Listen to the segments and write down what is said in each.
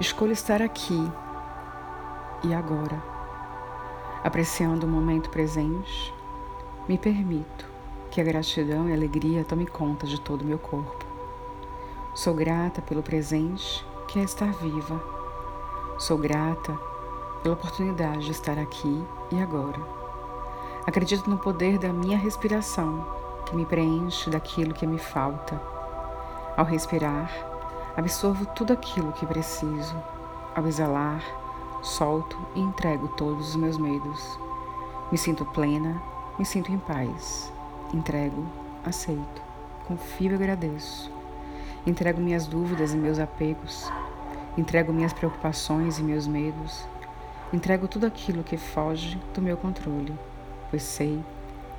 Escolho estar aqui e agora, apreciando o momento presente. Me permito que a gratidão e a alegria tome conta de todo o meu corpo. Sou grata pelo presente, que é estar viva. Sou grata pela oportunidade de estar aqui e agora. Acredito no poder da minha respiração, que me preenche daquilo que me falta. Ao respirar, absorvo tudo aquilo que preciso. Ao exalar, solto e entrego todos os meus medos. Me sinto plena, me sinto em paz. Entrego, aceito, confio e agradeço. Entrego minhas dúvidas e meus apegos. Entrego minhas preocupações e meus medos. Entrego tudo aquilo que foge do meu controle, pois sei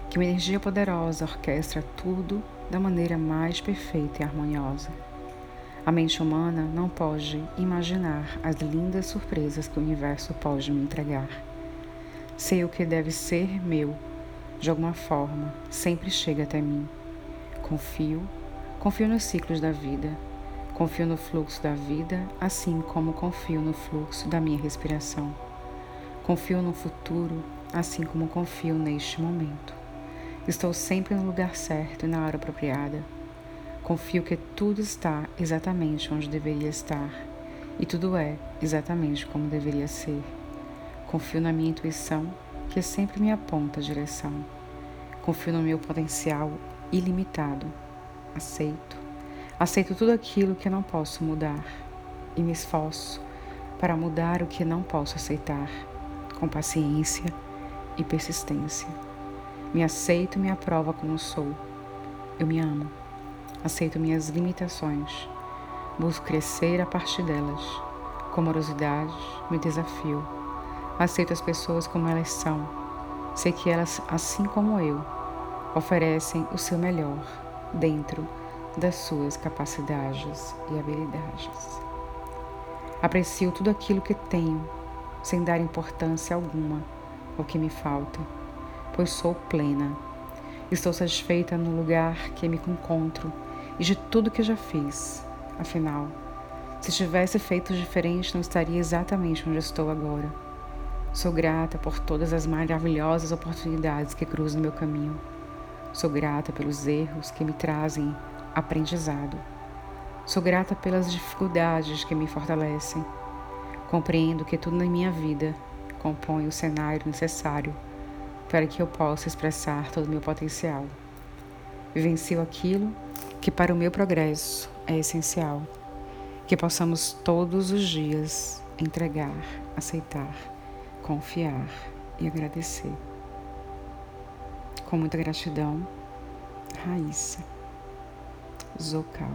que uma energia poderosa orquestra tudo da maneira mais perfeita e harmoniosa. A mente humana não pode imaginar as lindas surpresas que o universo pode me entregar. Sei o que deve ser meu, de alguma forma, sempre chega até mim. Confio, confio nos ciclos da vida, confio no fluxo da vida, assim como confio no fluxo da minha respiração. Confio no futuro, assim como confio neste momento. Estou sempre no lugar certo e na hora apropriada. Confio que tudo está exatamente onde deveria estar e tudo é exatamente como deveria ser. Confio na minha intuição, que sempre me aponta a direção. Confio no meu potencial ilimitado. Aceito. Aceito tudo aquilo que não posso mudar e me esforço para mudar o que não posso aceitar com paciência e persistência. Me aceito e me aprovo como sou. Eu me amo. Aceito minhas limitações. Busco crescer a partir delas. Com amorosidade, me desafio. Aceito as pessoas como elas são. Sei que elas, assim como eu, oferecem o seu melhor dentro das suas capacidades e habilidades. Aprecio tudo aquilo que tenho sem dar importância alguma ao que me falta, pois sou plena. Estou satisfeita no lugar que me encontro e de tudo que já fiz. Afinal, se tivesse feito diferente, não estaria exatamente onde estou agora. Sou grata por todas as maravilhosas oportunidades que cruzam meu caminho. Sou grata pelos erros que me trazem aprendizado. Sou grata pelas dificuldades que me fortalecem Compreendo que tudo na minha vida compõe o cenário necessário para que eu possa expressar todo o meu potencial. Vivencio aquilo que para o meu progresso é essencial, que possamos todos os dias entregar, aceitar, confiar e agradecer. Com muita gratidão, Raíssa Zocal.